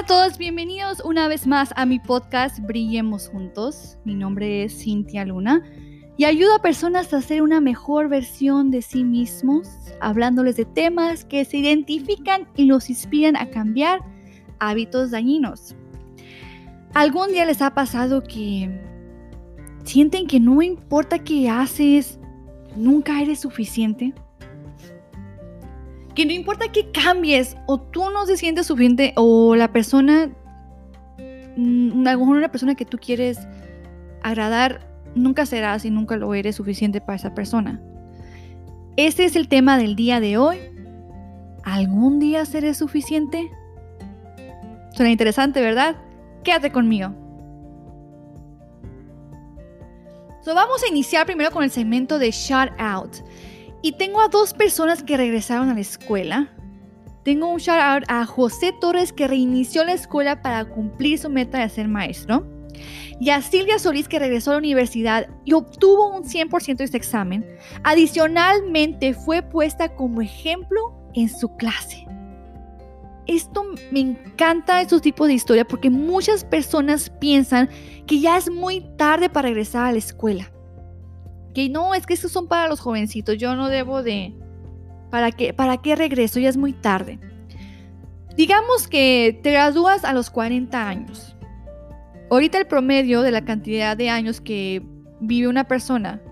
a todos, bienvenidos una vez más a mi podcast Brillemos Juntos. Mi nombre es Cintia Luna y ayudo a personas a ser una mejor versión de sí mismos, hablándoles de temas que se identifican y los inspiran a cambiar hábitos dañinos. ¿Algún día les ha pasado que sienten que no importa qué haces, nunca eres suficiente? Que no importa que cambies o tú no se sientes suficiente o la persona, mm, alguna persona que tú quieres agradar, nunca serás y nunca lo eres suficiente para esa persona. Este es el tema del día de hoy. ¿Algún día seré suficiente? Suena interesante, ¿verdad? Quédate conmigo. So, vamos a iniciar primero con el segmento de Shout Out. Y tengo a dos personas que regresaron a la escuela. Tengo un shout out a José Torres que reinició la escuela para cumplir su meta de ser maestro. Y a Silvia Solís que regresó a la universidad y obtuvo un 100% de este examen. Adicionalmente fue puesta como ejemplo en su clase. Esto me encanta estos tipos de historia porque muchas personas piensan que ya es muy tarde para regresar a la escuela que no, es que estos son para los jovencitos, yo no debo de... ¿Para qué, ¿Para qué regreso? Ya es muy tarde. Digamos que te gradúas a los 40 años. Ahorita el promedio de la cantidad de años que vive una persona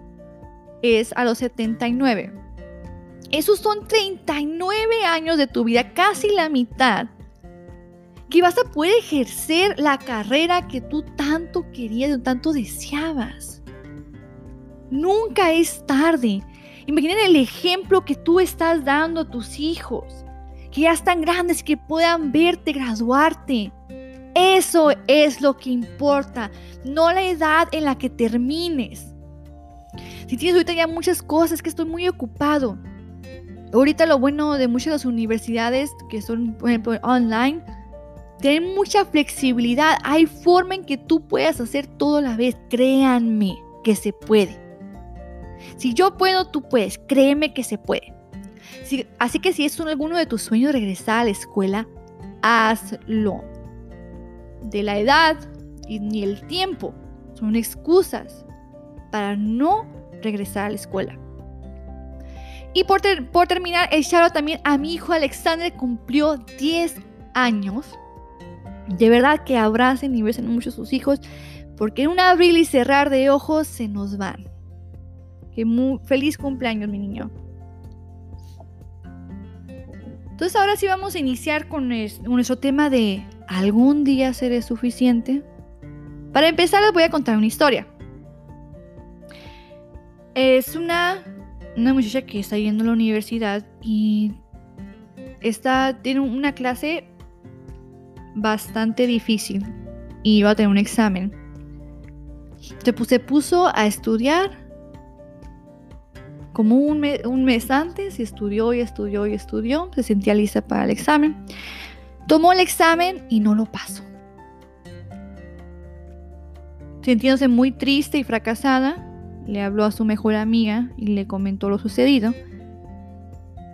es a los 79. Esos son 39 años de tu vida, casi la mitad, que vas a poder ejercer la carrera que tú tanto querías, tanto deseabas. Nunca es tarde. Imaginen el ejemplo que tú estás dando a tus hijos, que ya están grandes, que puedan verte graduarte. Eso es lo que importa, no la edad en la que termines. Si tienes ahorita ya muchas cosas, que estoy muy ocupado. Ahorita lo bueno de muchas de las universidades que son, por ejemplo, online, tienen mucha flexibilidad. Hay forma en que tú puedas hacer todo a la vez. Créanme que se puede. Si yo puedo, tú puedes. Créeme que se puede. así que si es alguno de tus sueños regresar a la escuela, hazlo. De la edad y ni el tiempo son excusas para no regresar a la escuela. Y por, terminar, el shout también a mi hijo Alexander cumplió 10 años. De verdad que abracen y besen mucho a sus hijos, porque en un abrir y cerrar de ojos se nos van muy feliz cumpleaños, mi niño. Entonces ahora sí vamos a iniciar con nuestro tema de ¿algún día seré suficiente? Para empezar les voy a contar una historia. Es una, una muchacha que está yendo a la universidad y está, tiene una clase bastante difícil y va a tener un examen. Se puso a estudiar como un, mes antes y estudió y estudió y estudió, se sentía lista para el examen. Tomó el examen y no lo pasó. Sintiéndose muy triste y fracasada, le habló a su mejor amiga y le comentó lo sucedido.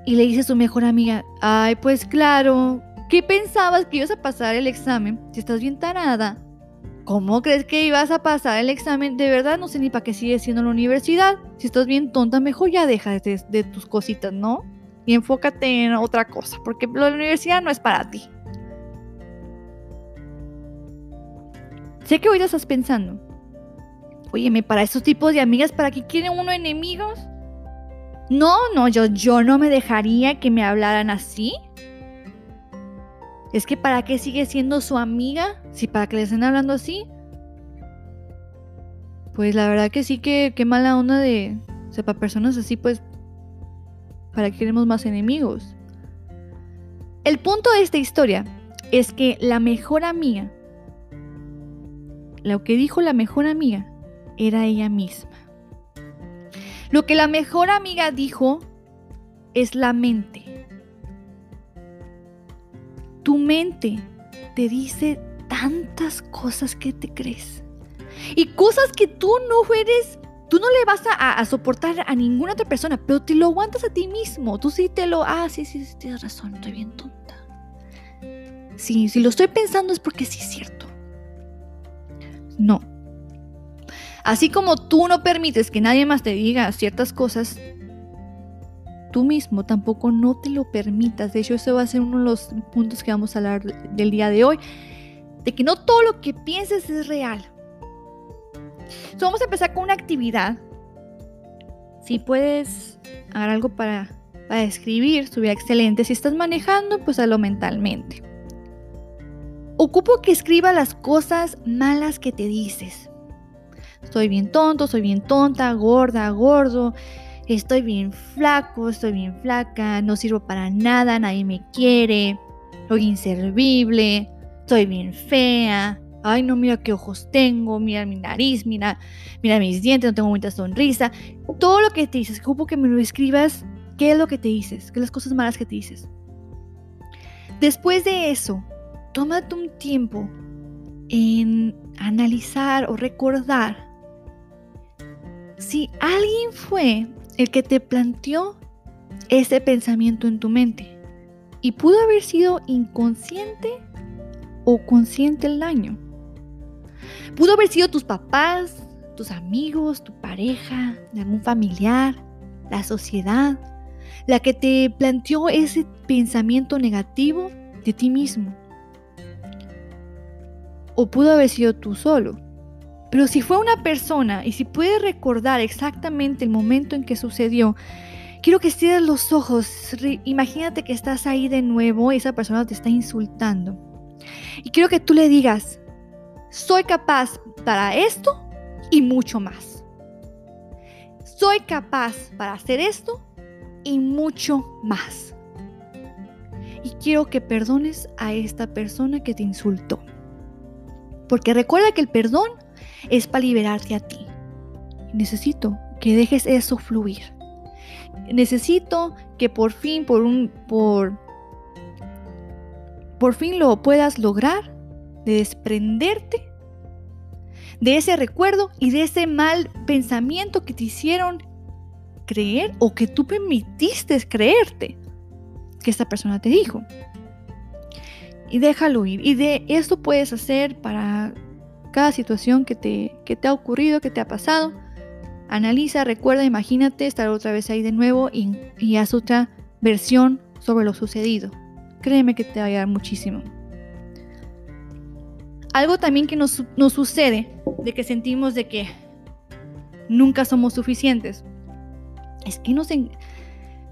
Y le dice a su mejor amiga, ay, pues claro, ¿qué pensabas que ibas a pasar el examen? Si estás bien tarada, ¿Cómo crees que ibas a pasar el examen? De verdad no sé ni para qué sigues siendo la universidad. Si estás bien tonta, mejor ya deja de, tus cositas, ¿no? Y enfócate en otra cosa, porque la universidad no es para ti. Sé que hoy estás pensando, óyeme, para esos tipos de amigas, ¿para qué quieren uno enemigos? No, no, yo, yo no me dejaría que me hablaran así. Es que ¿para qué sigue siendo su amiga? Si para que le estén hablando así. Pues la verdad que sí que qué mala onda de... O sea, para personas así, pues... ¿Para qué queremos más enemigos? El punto de esta historia es que la mejor amiga, lo que dijo la mejor amiga, era ella misma. Lo que la mejor amiga dijo es la mente tu mente te dice tantas cosas que te crees. Y cosas que tú no eres, tú no le vas a, soportar a ninguna otra persona, pero te lo aguantas a ti mismo. Tú sí te lo, ah, sí, sí, tienes razón, estoy bien tonta. si, si lo estoy pensando es porque sí es cierto. No. Así como tú no permites que nadie más te diga ciertas cosas, tú mismo tampoco no te lo permitas. De hecho, eso va a ser uno de los puntos que vamos a hablar del día de hoy, de que no todo lo que pienses es real. vamos a empezar con una actividad. Si puedes hacer algo para, para escribir, estuviera excelente. Si estás manejando, pues hazlo mentalmente. Ocupo que escriba las cosas malas que te dices. Estoy bien tonto, soy bien tonta, gorda, gordo. Estoy bien flaco, estoy bien flaca, no sirvo para nada, nadie me quiere. Soy inservible, estoy bien fea. Ay, no, mira qué ojos tengo, mira mi nariz, mira, mira mis dientes, no tengo mucha sonrisa. Todo lo que te dices, ocupo que me lo escribas. ¿Qué es lo que te dices? ¿Qué son las cosas malas que te dices? Después de eso, tómate un tiempo en analizar o recordar si alguien fue el que te planteó ese pensamiento en tu mente y pudo haber sido inconsciente o consciente el daño. Pudo haber sido tus papás, tus amigos, tu pareja, algún familiar, la sociedad, la que te planteó ese pensamiento negativo de ti mismo. O pudo haber sido tú solo. Pero si fue una persona y si puedes recordar exactamente el momento en que sucedió, quiero que cierres los ojos. Imagínate que estás ahí de nuevo y esa persona te está insultando. Y quiero que tú le digas, soy capaz para esto y mucho más. Soy capaz para hacer esto y mucho más. Y quiero que perdones a esta persona que te insultó. Porque recuerda que el perdón es para liberarte a ti. Necesito que dejes eso fluir. Necesito que por fin, por un, por, por fin lo puedas lograr de desprenderte de ese recuerdo y de ese mal pensamiento que te hicieron creer o que tú permitiste creerte que esta persona te dijo. Y déjalo ir. Y de esto puedes hacer para cada situación que te, que te ha ocurrido, que te ha pasado. Analiza, recuerda, imagínate estar otra vez ahí de nuevo y, y haz otra versión sobre lo sucedido. Créeme que te va a ayudar muchísimo. Algo también que nos, nos sucede, de que sentimos de que nunca somos suficientes, es que nos,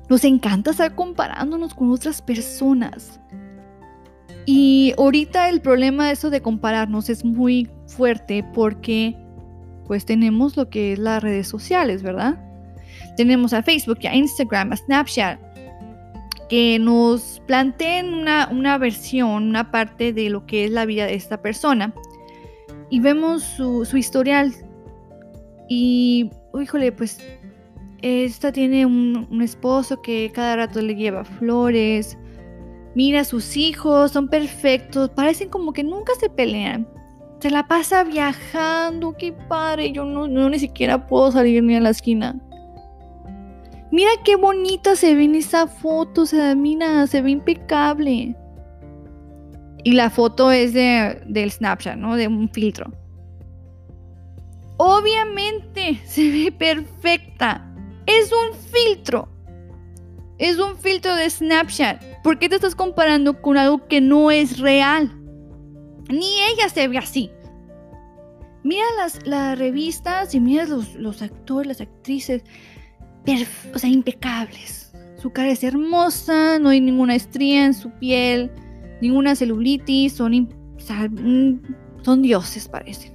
nos encanta estar comparándonos con otras personas. Y ahorita el problema de eso de compararnos es muy fuerte porque pues tenemos lo que es las redes sociales, ¿verdad? Tenemos a Facebook, a Instagram, a Snapchat, que nos planteen una, una versión, una parte de lo que es la vida de esta persona. Y vemos su, su historial. Y, híjole, pues esta tiene un, esposo que cada rato le lleva flores. Mira a sus hijos, son perfectos, parecen como que nunca se pelean. Se la pasa viajando, qué padre. Yo no, ni siquiera puedo salir ni a la esquina. Mira qué bonita se ve en esa foto, se mira, se ve impecable. Y la foto es de, del Snapchat, ¿no? De un filtro. Obviamente se ve perfecta. Es un filtro. Es un filtro de Snapchat. ¿Por qué te estás comparando con algo que no es real? Ni ella se ve así. Mira las, las revistas y mira los, los actores, las actrices, o sea, impecables. Su cara es hermosa, no hay ninguna estría en su piel, ninguna celulitis, son, mm, son dioses parecen.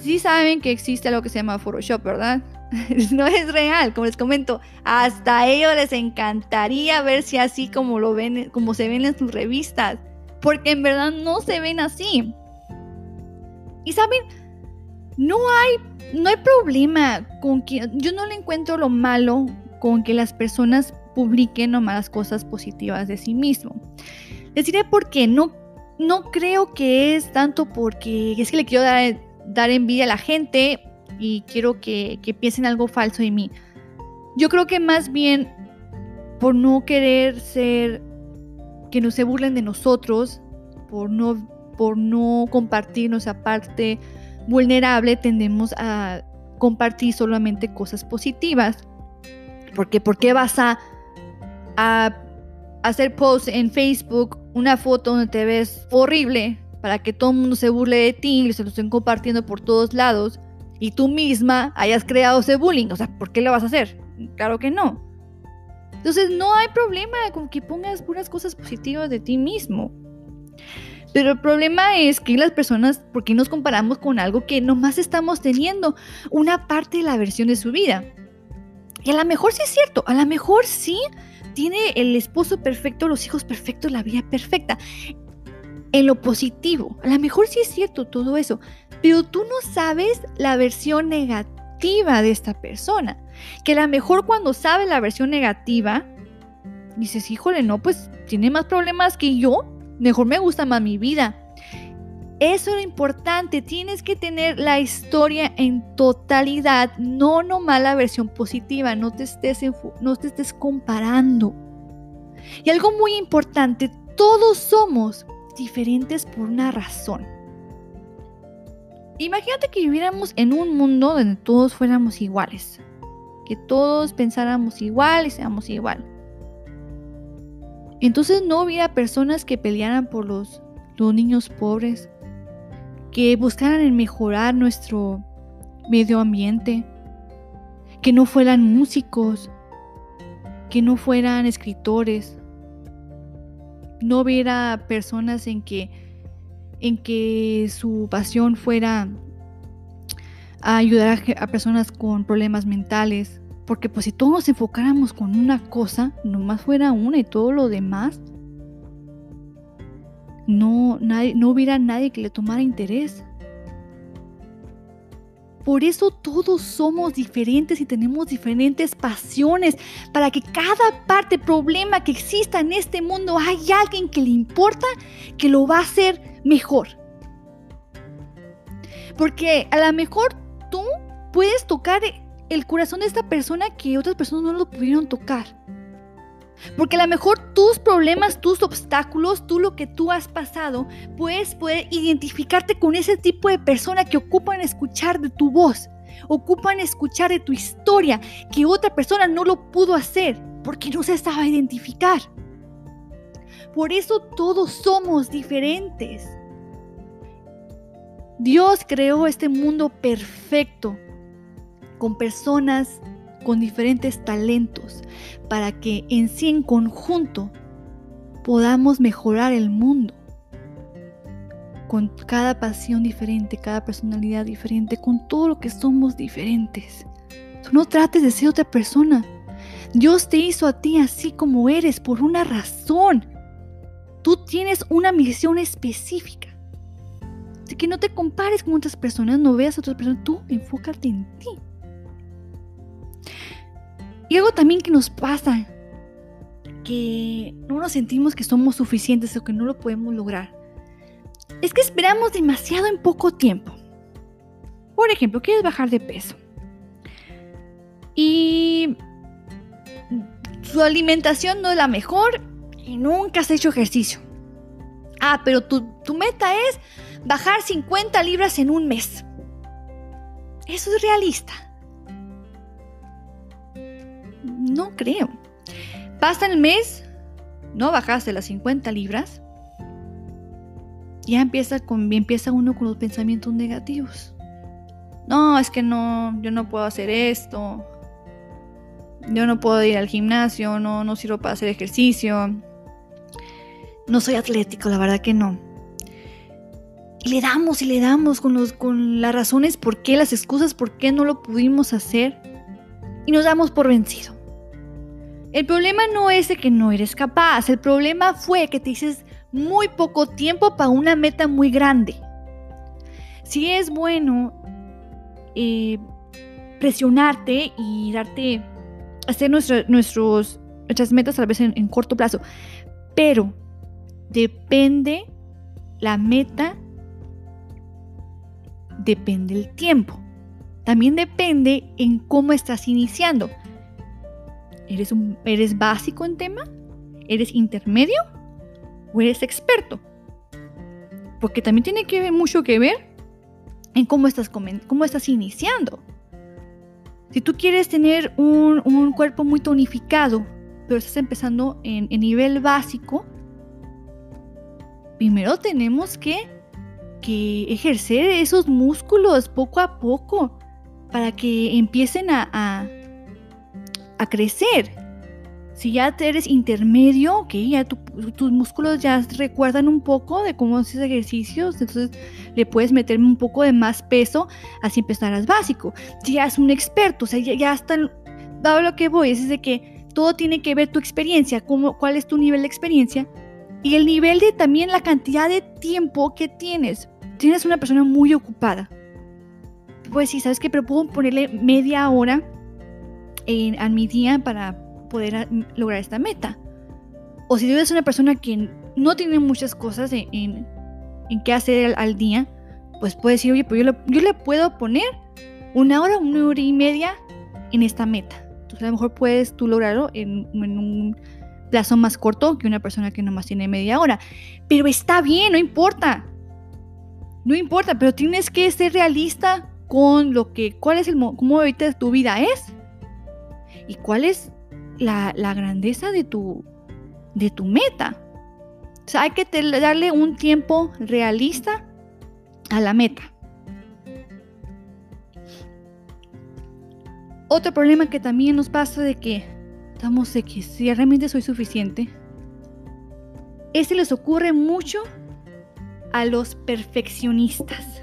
Sí saben que existe algo que se llama Photoshop, ¿verdad? no es real, como les comento. Hasta a ellos les encantaría ver si así como lo ven, como se ven en sus revistas, porque en verdad no se ven así. Y saben, no hay, no hay problema con que yo no le encuentro lo malo con que las personas publiquen nomás cosas positivas de sí mismo. Les diré por qué. No, no creo que es tanto porque es que le quiero dar, dar envidia a la gente y quiero que, que piensen algo falso de mí. Yo creo que más bien por no querer ser que no se burlen de nosotros por no, por no compartir nuestra parte vulnerable, tendemos a compartir solamente cosas positivas. Porque ¿por qué vas a, a hacer post en Facebook, una foto donde te ves horrible para que todo el mundo se burle de ti y se lo estén compartiendo por todos lados y tú misma hayas creado ese bullying? O sea, ¿por qué lo vas a hacer? Claro que no. Entonces no hay problema con que pongas puras cosas positivas de ti mismo. Pero el problema es que las personas, ¿por qué nos comparamos con algo que nomás estamos teniendo una parte de la versión de su vida? Y a lo mejor sí es cierto, a lo mejor sí tiene el esposo perfecto, los hijos perfectos, la vida perfecta. En lo positivo, a lo mejor sí es cierto todo eso, pero tú no sabes la versión negativa de esta persona. Que a lo mejor cuando sabes la versión negativa, dices, híjole, no, pues tiene más problemas que yo, mejor me gusta más mi vida. Eso es lo importante, tienes que tener la historia en totalidad, no nomás la versión positiva, no te estés, no te estés comparando. Y algo muy importante, todos somos diferentes por una razón. Imagínate que viviéramos en un mundo donde todos fuéramos iguales, que todos pensáramos igual y seamos igual. Entonces no hubiera personas que pelearan por los, los niños pobres, que buscaran en mejorar nuestro medio ambiente, que no fueran músicos, que no fueran escritores, no hubiera personas en que en que su pasión fuera a ayudar a, personas con problemas mentales, porque pues si todos nos enfocáramos con una cosa, nomás fuera una y todo lo demás, no, no hubiera nadie que le tomara interés. Por eso todos somos diferentes y tenemos diferentes pasiones, para que cada parte, problema que exista en este mundo, hay alguien que le importa, que lo va a hacer mejor. Porque a lo mejor tú puedes tocar el corazón de esta persona que otras personas no lo pudieron tocar. Porque a lo mejor tus problemas, tus obstáculos, tú lo que tú has pasado, puedes poder identificarte con ese tipo de persona que ocupan escuchar de tu voz, ocupan escuchar de tu historia, que otra persona no lo pudo hacer porque no se estaba a identificar. Por eso todos somos diferentes. Dios creó este mundo perfecto con personas con diferentes talentos para que en sí en conjunto podamos mejorar el mundo con cada pasión diferente, cada personalidad diferente, con todo lo que somos diferentes. Tú no trates de ser otra persona. Dios te hizo a ti así como eres por una razón. Tú tienes una misión específica. Así que no te compares con otras personas, no veas a otras personas, tú enfócate en ti. Y algo también que nos pasa, que no nos sentimos que somos suficientes o que no lo podemos lograr, es que esperamos demasiado en poco tiempo. Por ejemplo, quieres bajar de peso. Y su alimentación no es la mejor y nunca has hecho ejercicio. Ah, pero tu, tu meta es bajar 50 libras en un mes. Eso es realista. No creo. Pasa el mes, no bajaste las 50 libras, ya empieza, con, empieza uno con los pensamientos negativos. No, es que no, yo no puedo hacer esto. Yo no puedo ir al gimnasio, no, no sirvo para hacer ejercicio. No soy atlético, la verdad que no. Y le damos y le damos con, los, con las razones por qué, las excusas por qué no lo pudimos hacer. Y nos damos por vencido. El problema no es de que no eres capaz, el problema fue que te dices muy poco tiempo para una meta muy grande. Si es bueno eh, presionarte y darte, hacer nuestros, nuestras metas a vez en, en corto plazo, pero depende la meta, depende el tiempo. También depende en cómo estás iniciando. ¿Eres, un, ¿Eres básico en tema? ¿Eres intermedio? o eres experto. Porque también tiene que ver mucho que ver en cómo estás, cómo estás iniciando. Si tú quieres tener un, cuerpo muy tonificado, pero estás empezando en, en nivel básico, primero tenemos que, que, ejercer esos músculos poco a poco para que empiecen a, a, crecer. Si ya eres intermedio, ok, ya tus músculos ya recuerdan un poco de cómo haces ejercicios, entonces le puedes meter un poco de más peso, así empezarás básico. Si ya es un experto, o sea, ya, ya dado lo que voy, es de que todo tiene que ver tu experiencia, cuál es tu nivel de experiencia y el nivel de también la cantidad de tiempo que tienes. Tienes una persona muy ocupada. Pues sí, ¿sabes qué? Pero puedo ponerle media hora en, a mi día para poder lograr esta meta. O si tú eres una persona que no tiene muchas cosas en, en, qué hacer al, día, pues puedes decir, oye, pues yo le, yo le puedo poner una hora, una hora y media en esta meta. Entonces a lo mejor puedes tú lograrlo en, en un plazo más corto que una persona que nomás tiene media hora. Pero está bien, no importa. No importa, pero tienes que ser realista con lo que, cuál es el, cómo ahorita tu vida es y cuál es la, grandeza de tu, de tu meta. O sea, hay que darle un tiempo realista a la meta. Otro problema que también nos pasa de que estamos que si realmente soy suficiente, ese les ocurre mucho a los perfeccionistas.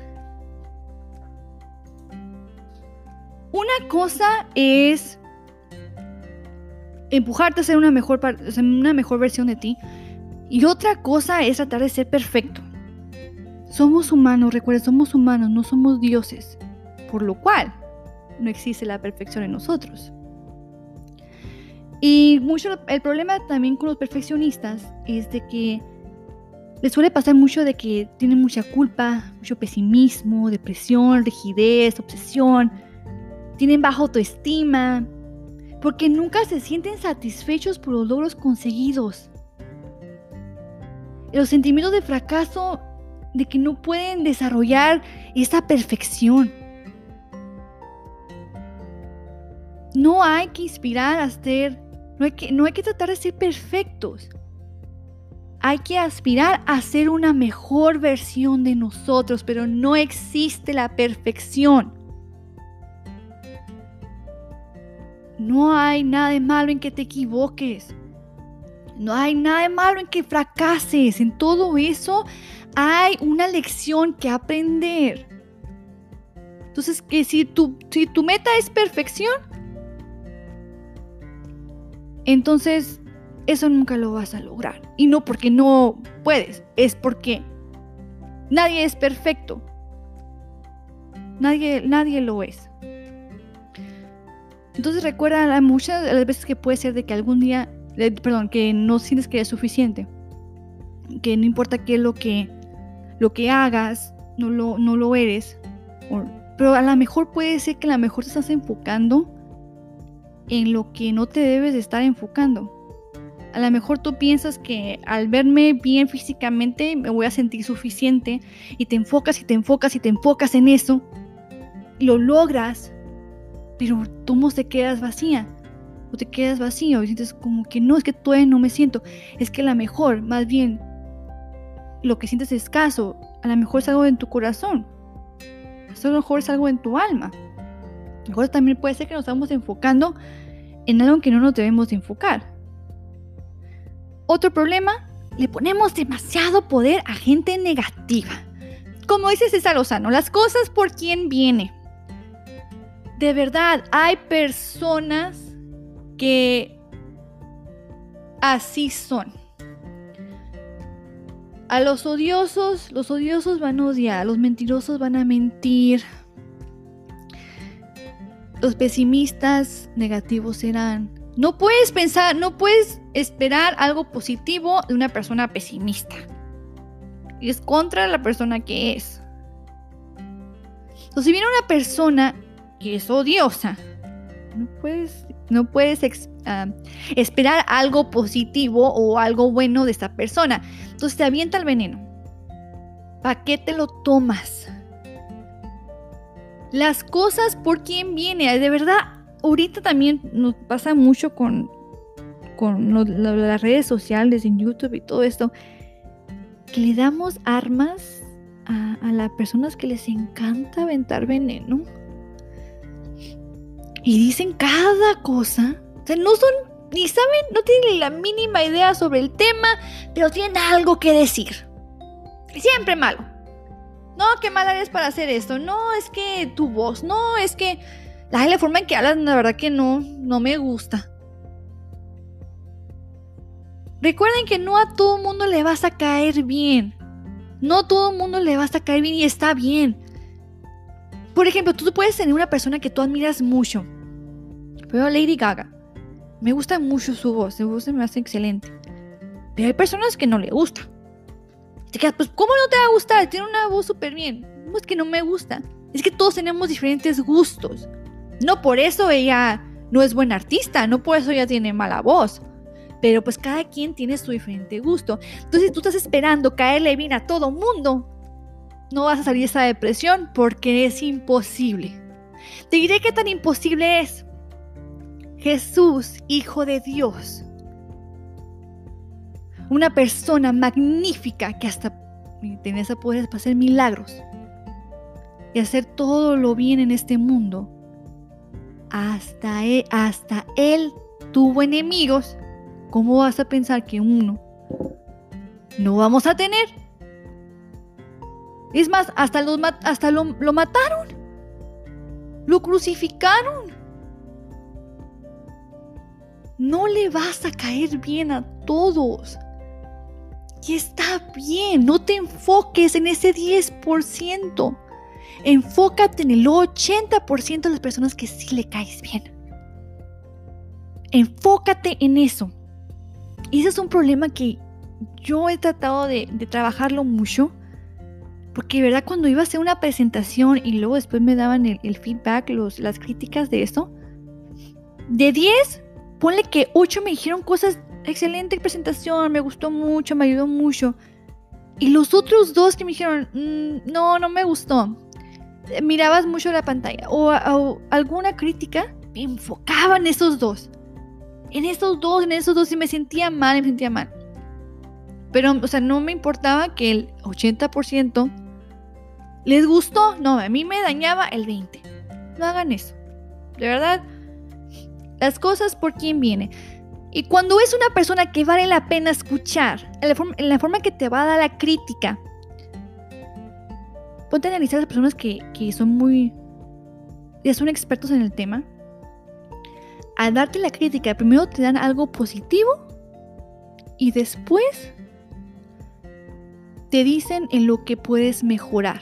Una cosa es empujarte a ser una mejor, una mejor versión de ti. Y otra cosa es tratar de ser perfecto. Somos humanos, recuerda, somos humanos, no somos dioses. Por lo cual, no existe la perfección en nosotros. Y mucho el problema también con los perfeccionistas es de que les suele pasar mucho de que tienen mucha culpa, mucho pesimismo, depresión, rigidez, obsesión, tienen baja autoestima, porque nunca se sienten satisfechos por los logros conseguidos. Los sentimientos de fracaso, de que no pueden desarrollar esa perfección. No hay que inspirar a ser, no hay que, no hay que tratar de ser perfectos. Hay que aspirar a ser una mejor versión de nosotros, pero no existe la perfección. No hay nada de malo en que te equivoques. No hay nada de malo en que fracases. En todo eso hay una lección que aprender. Entonces, que si tu, si tu meta es perfección, entonces eso nunca lo vas a lograr. Y no porque no puedes, es porque nadie es perfecto. Nadie, nadie lo es. Entonces recuerda muchas las veces que puede ser de que algún día, eh, perdón, que no sientes que es suficiente, que no importa qué es lo que, lo que hagas, no lo, no lo eres, pero a lo mejor puede ser que a lo mejor te estás enfocando en lo que no te debes de estar enfocando. A lo mejor tú piensas que al verme bien físicamente me voy a sentir suficiente y te enfocas y te enfocas y te enfocas en eso lo logras pero tú te quedas vacía o te quedas vacío y sientes como que no, es que todavía no me siento, es que a lo mejor, más bien, lo que sientes es escaso, a lo mejor es algo en tu corazón, a lo mejor es algo en tu alma. Mejor también puede ser que nos estamos enfocando en algo que no nos debemos de enfocar. Otro problema, le ponemos demasiado poder a gente negativa. Como dice César Lozano, las cosas por quien viene de verdad, hay personas que así son. A los odiosos, los odiosos van a odiar, los mentirosos van a mentir. Los pesimistas negativos serán. No puedes pensar, no puedes esperar algo positivo de una persona pesimista. Es contra la persona que es. Entonces, si viene una persona que es odiosa. No puedes, no puedes ah, esperar algo positivo o algo bueno de esta persona. Entonces te avienta el veneno. ¿Para qué te lo tomas? Las cosas por quién viene. De verdad, ahorita también nos pasa mucho con, con las redes sociales, en YouTube y todo esto, que le damos armas a, a las personas que les encanta aventar veneno. Y dicen cada cosa. O sea, no son, ni saben, no tienen la mínima idea sobre el tema, pero tienen algo que decir. Siempre malo. No, qué mala eres para hacer esto. No, es que tu voz. No, es que la, forma en que hablas, la verdad que no, no me gusta. Recuerden que no a todo mundo le vas a caer bien. No a todo mundo le vas a caer bien y está bien. Por ejemplo, tú puedes tener una persona que tú admiras mucho. Pero Lady Gaga. Me gusta mucho su voz. Su voz me hace excelente. Pero hay personas que no le gusta. Te quedas, pues, ¿cómo no te va a gustar? Tiene una voz súper bien. No es que no me gusta. Es que todos tenemos diferentes gustos. No por eso ella no es buena artista. No por eso ella tiene mala voz pero pues cada quien tiene su diferente gusto. Entonces, si tú estás esperando caerle bien a todo mundo, no vas a salir de esa depresión porque es imposible. Te diré qué tan imposible es. Jesús, Hijo de Dios. Una persona magnífica que hasta tiene esa poder para hacer milagros y hacer todo lo bien en este mundo. Hasta él, hasta él tuvo enemigos ¿cómo vas a pensar que uno no vamos a tener? Es más, hasta, los, hasta lo, lo mataron. Lo crucificaron. No le vas a caer bien a todos. Y está bien, no te enfoques en ese 10%. Enfócate en el 80% de las personas que sí le caes bien. Enfócate en eso. Y ese es un problema que yo he tratado de, trabajarlo mucho. Porque, ¿verdad? Cuando iba a hacer una presentación y luego después me daban el, feedback, los, las críticas de esto, de 10, ponle que 8 me dijeron cosas, excelente presentación, me gustó mucho, me ayudó mucho. Y los otros dos que me dijeron, mm, no, no me gustó. Mirabas mucho la pantalla. O, o alguna crítica, me enfocaban esos dos en esos dos, en esos dos, sí me sentía mal, me sentía mal. Pero, o sea, no me importaba que el 80% les gustó. No, a mí me dañaba el 20%. No hagan eso. De verdad, las cosas por quién viene. Y cuando es una persona que vale la pena escuchar, en la, forma, que te va a dar la crítica, ponte a analizar a las personas que, que son muy, ya son expertos en el tema al darte la crítica, primero te dan algo positivo y después te dicen en lo que puedes mejorar.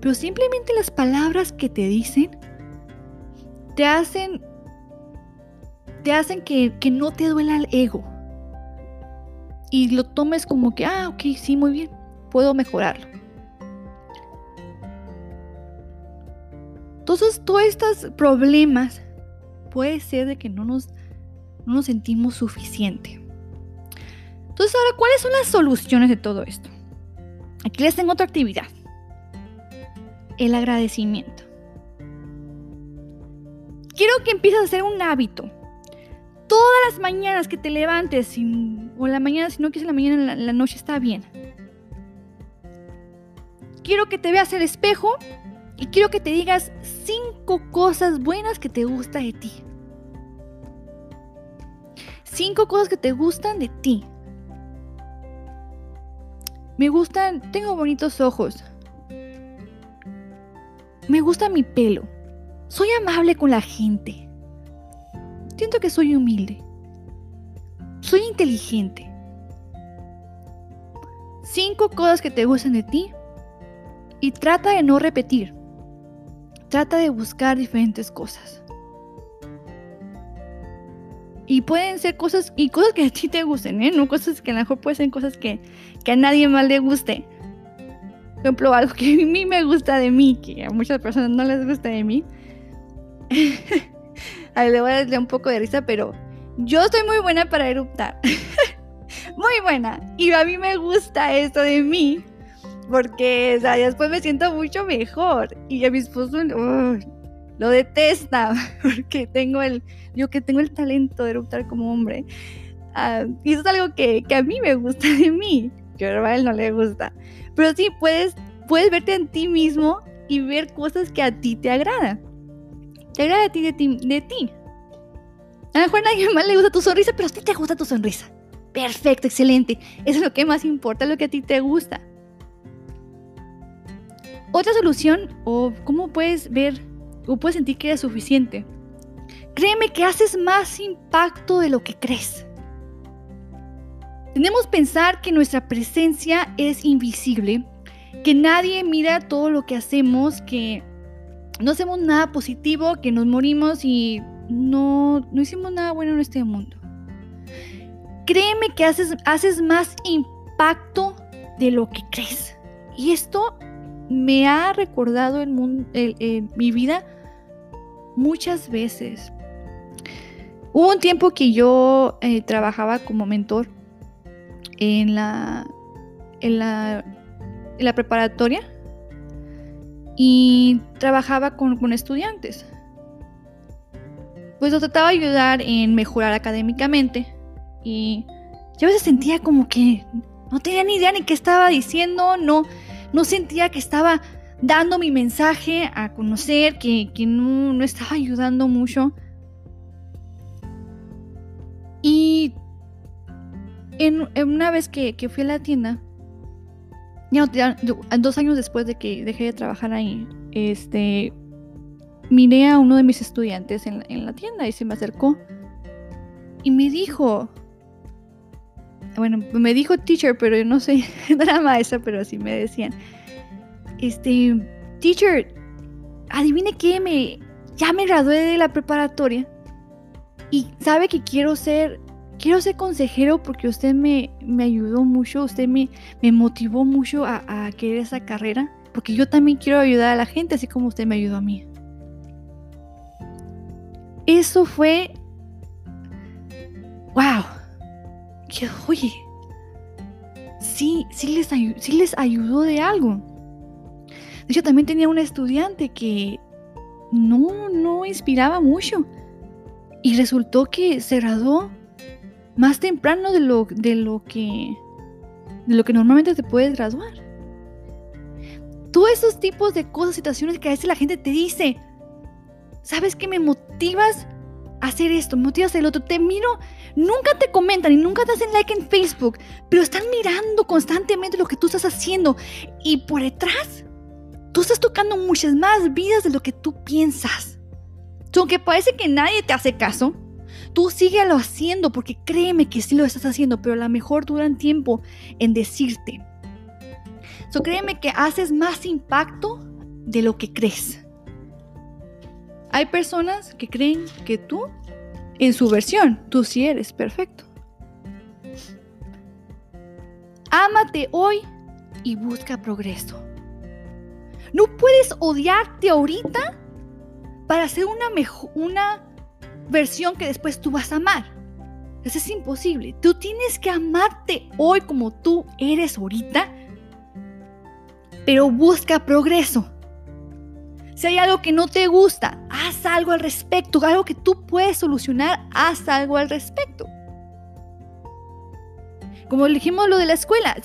Pero simplemente las palabras que te dicen te hacen te hacen que, que no te duela el ego. Y lo tomes como que, ah, ok, sí, muy bien, puedo mejorarlo. Entonces, todos estos problemas puede ser de que no nos, no nos sentimos suficiente. Entonces ahora, ¿cuáles son las soluciones de todo esto? Aquí les tengo otra actividad. El agradecimiento. Quiero que empieces a hacer un hábito. Todas las mañanas que te levantes, o la mañana, si no quieres la mañana, en la noche está bien. Quiero que te veas el espejo y quiero que te digas cinco cosas buenas que te gustan de ti. Cinco cosas que te gustan de ti. Me gustan, tengo bonitos ojos. Me gusta mi pelo. Soy amable con la gente. Siento que soy humilde. Soy inteligente. Cinco cosas que te gustan de ti y trata de no repetir. Trata de buscar diferentes cosas. Y pueden ser cosas, y cosas que a ti te gusten, ¿eh? No cosas que a lo mejor pueden ser cosas que, a nadie más le guste. Por ejemplo, algo que a mí me gusta de mí, que a muchas personas no les gusta de mí. a le voy a darle un poco de risa, pero yo estoy muy buena para eruptar. muy buena. Y a mí me gusta esto de mí, porque o después me siento mucho mejor. Y a mi esposo lo detesta, porque tengo el, yo que tengo el talento de eruptar como hombre. Ah, y eso es algo que, que, a mí me gusta de mí, que a él no le gusta. Pero sí, puedes, puedes verte en ti mismo y ver cosas que a ti te agradan. Te agrada a ti de ti. De ti. A lo mejor a alguien más le gusta tu sonrisa, pero a ti te gusta tu sonrisa. Perfecto, excelente. Eso es lo que más importa, lo que a ti te gusta. Otra solución, o cómo puedes ver, o puedes sentir que es suficiente. Créeme que haces más impacto de lo que crees. Tenemos que pensar que nuestra presencia es invisible, que nadie mira todo lo que hacemos, que no hacemos nada positivo, que nos morimos y no, no hicimos nada bueno en este mundo. Créeme que haces, haces más impacto de lo que crees. Y esto me ha recordado mundo, mi vida muchas veces. Hubo un tiempo que yo eh, trabajaba como mentor en en la, en la preparatoria y trabajaba con, estudiantes. Pues lo trataba de ayudar en mejorar académicamente y yo a veces sentía como que no tenía ni idea ni qué estaba diciendo, no, no sentía que estaba dando mi mensaje a conocer, que, no, no, estaba ayudando mucho. Y en, una vez que, que, fui a la tienda, ya, dos años después de que dejé de trabajar ahí, este, miré a uno de mis estudiantes en, la tienda y se me acercó y me dijo, bueno, me dijo teacher, pero yo no sé, no era maestra, pero así me decían, este, teacher, adivine qué, me, ya me gradué de la preparatoria y sabe que quiero ser quiero ser consejero porque usted me, me ayudó mucho, usted me, me motivó mucho a, a, querer esa carrera, porque yo también quiero ayudar a la gente, así como usted me ayudó a mí. Eso fue... ¡Wow! Que, oye, sí, sí les, sí les ayudó de algo. De hecho, también tenía un estudiante que no, no inspiraba mucho. Y resultó que se graduó más temprano de lo, de lo que de lo que normalmente te puedes graduar. Todos esos tipos de cosas, situaciones que a veces la gente te dice, ¿sabes qué me motivas a hacer esto? Me motivas a hacer el otro. Te miro, nunca te comentan y nunca te hacen like en Facebook, pero están mirando constantemente lo que tú estás haciendo y por detrás tú estás tocando muchas más vidas de lo que tú piensas. Aunque parece que nadie te hace caso, Tú síguelo haciendo porque créeme que sí lo estás haciendo, pero a lo mejor duran tiempo en decirte. So, créeme que haces más impacto de lo que crees. Hay personas que creen que tú, en su versión, tú sí eres perfecto. Ámate hoy y busca progreso. No puedes odiarte ahorita para hacer una, mejor, una versión que después tú vas a amar. Eso es imposible. Tú tienes que amarte hoy como tú eres ahorita, pero busca progreso. Si hay algo que no te gusta, haz algo al respecto. Algo que tú puedes solucionar, haz algo al respecto. Como dijimos lo de la escuela,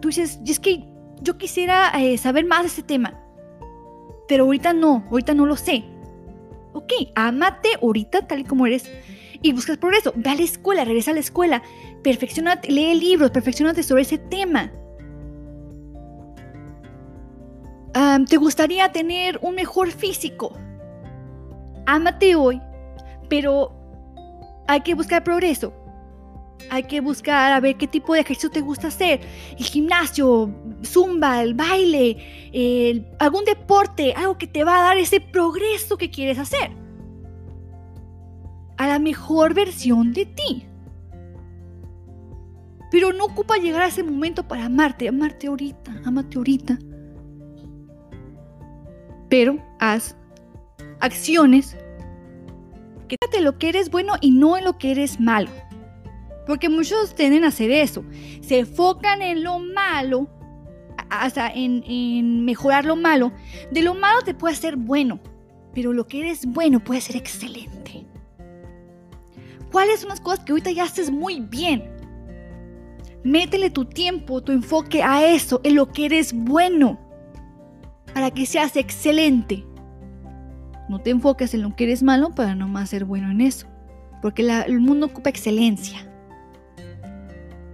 tú dices, es que yo quisiera eh, saber más de ese tema, pero ahorita no, ahorita no lo sé. Ok, amate ahorita tal y como eres y buscas progreso. Ve a la escuela, regresa a la escuela, perfeccionate, lee libros, perfeccionate sobre ese tema. ¿Te gustaría tener un mejor físico? Ámate hoy, pero hay que buscar progreso. Hay que buscar a ver qué tipo de ejercicio te gusta hacer. El gimnasio, zumba, el baile, algún deporte, algo que te va a dar ese progreso que quieres hacer. A la mejor versión de ti. Pero no ocupa llegar a ese momento para amarte, amarte ahorita, amate ahorita. Pero haz acciones que te lo que eres bueno y no en lo que eres malo. Porque muchos tienden a hacer eso. Se enfocan en lo malo, hasta en, en mejorar lo malo. De lo malo te puede ser bueno, pero lo que eres bueno puede ser excelente. ¿Cuáles son las cosas que ahorita ya haces muy bien? Métele tu tiempo, tu enfoque a eso, en lo que eres bueno, para que seas excelente. No te enfoques en lo que eres malo para no más ser bueno en eso, porque el mundo ocupa excelencia.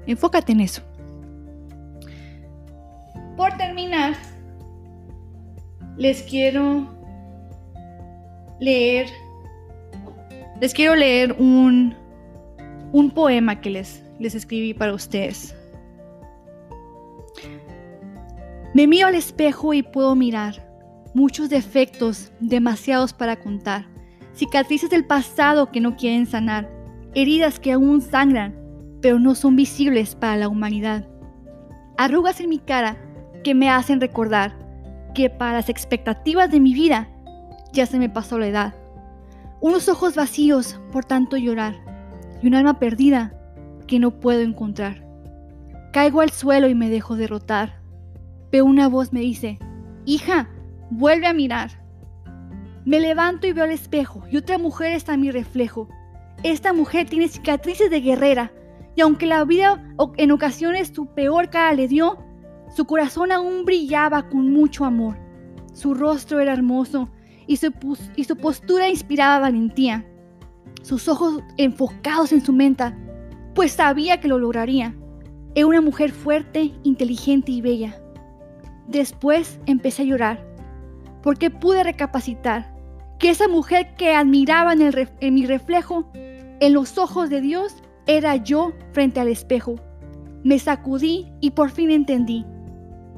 Enfócate en eso. Por terminar, les quiero leer, les quiero leer un, un poema que les, les escribí para ustedes. Me miro al espejo y puedo mirar muchos defectos, demasiados para contar, cicatrices del pasado que no quieren sanar, heridas que aún sangran, pero no son visibles para la humanidad, arrugas en mi cara que me hacen recordar que para las expectativas de mi vida ya se me pasó la edad. Unos ojos vacíos por tanto llorar y un alma perdida que no puedo encontrar. Caigo al suelo y me dejo derrotar, pero una voz me dice, hija, vuelve a mirar. Me levanto y veo al espejo y otra mujer está en mi reflejo. Esta mujer tiene cicatrices de guerrera y aunque la vida en ocasiones su peor cara le dio, su corazón aún brillaba con mucho amor. Su rostro era hermoso y su, y su postura inspiraba valentía. Sus ojos enfocados en su menta, pues sabía que lo lograría. Era una mujer fuerte, inteligente y bella. Después empecé a llorar, porque pude recapacitar que esa mujer que admiraba en, en mi reflejo, en los ojos de Dios, era yo frente al espejo. Me sacudí y por fin entendí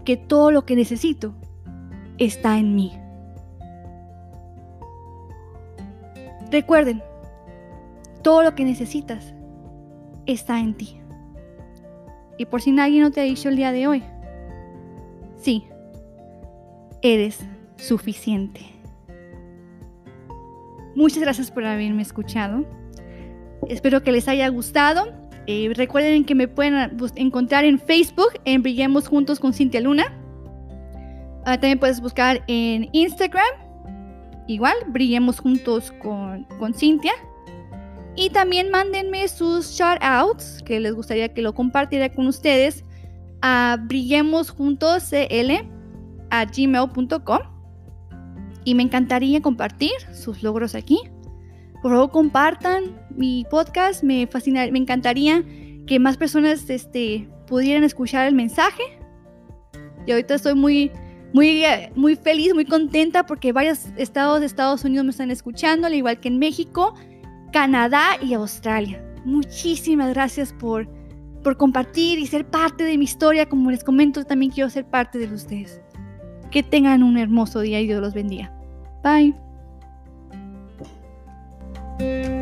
que todo lo que necesito está en mí. Recuerden, todo lo que necesitas está en ti. Y por si nadie no te ha dicho el día de hoy, sí, eres suficiente. Muchas gracias por haberme escuchado. Espero que les haya gustado. Eh, recuerden que me pueden encontrar en Facebook en Brillemos Juntos con Cintia Luna. Ah, también puedes buscar en Instagram igual, brillemos juntos con, con Cintia. Y también mándenme sus shout outs, que les gustaría que lo compartiera con ustedes, a brillemos juntos cl a gmail.com. Y me encantaría compartir sus logros aquí. Por favor, compartan mi podcast. Me fascina, me encantaría que más personas este, pudieran escuchar el mensaje. Y ahorita estoy muy muy, muy feliz, muy contenta porque varios estados de Estados Unidos me están escuchando, al igual que en México, Canadá y Australia. Muchísimas gracias por, por compartir y ser parte de mi historia. Como les comento, también quiero ser parte de ustedes. Que tengan un hermoso día y Dios los bendiga. Bye. thank you